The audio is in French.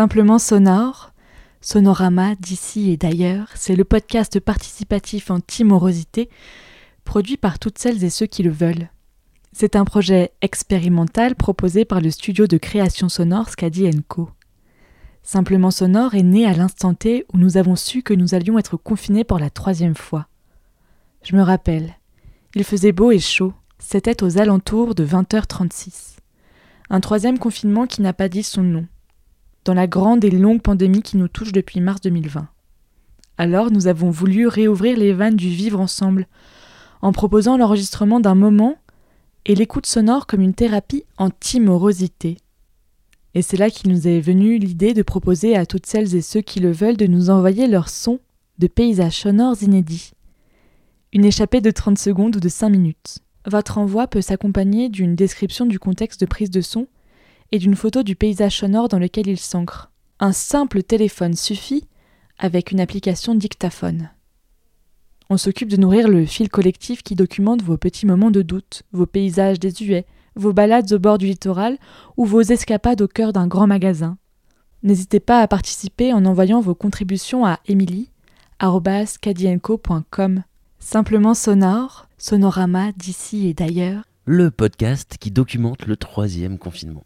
Simplement sonore, Sonorama d'ici et d'ailleurs, c'est le podcast participatif anti-morosité produit par toutes celles et ceux qui le veulent. C'est un projet expérimental proposé par le studio de création sonore Scadi Co. Simplement sonore est né à l'instant T où nous avons su que nous allions être confinés pour la troisième fois. Je me rappelle, il faisait beau et chaud, c'était aux alentours de 20h36. Un troisième confinement qui n'a pas dit son nom, dans la grande et longue pandémie qui nous touche depuis mars 2020. Alors nous avons voulu réouvrir les vannes du vivre ensemble, en proposant l'enregistrement d'un moment et l'écoute sonore comme une thérapie anti-morosité. Et c'est là qu'il nous est venu l'idée de proposer à toutes celles et ceux qui le veulent de nous envoyer leurs sons de paysages sonores inédits. Une échappée de 30 secondes ou de 5 minutes. Votre envoi peut s'accompagner d'une description du contexte de prise de son et d'une photo du paysage sonore dans lequel il s'ancre. Un simple téléphone suffit avec une application dictaphone. On s'occupe de nourrir le fil collectif qui documente vos petits moments de doute, vos paysages désuets, vos balades au bord du littoral ou vos escapades au cœur d'un grand magasin. N'hésitez pas à participer en envoyant vos contributions à emily.cadienco.com. Simplement sonore, sonorama d'ici et d'ailleurs. Le podcast qui documente le troisième confinement.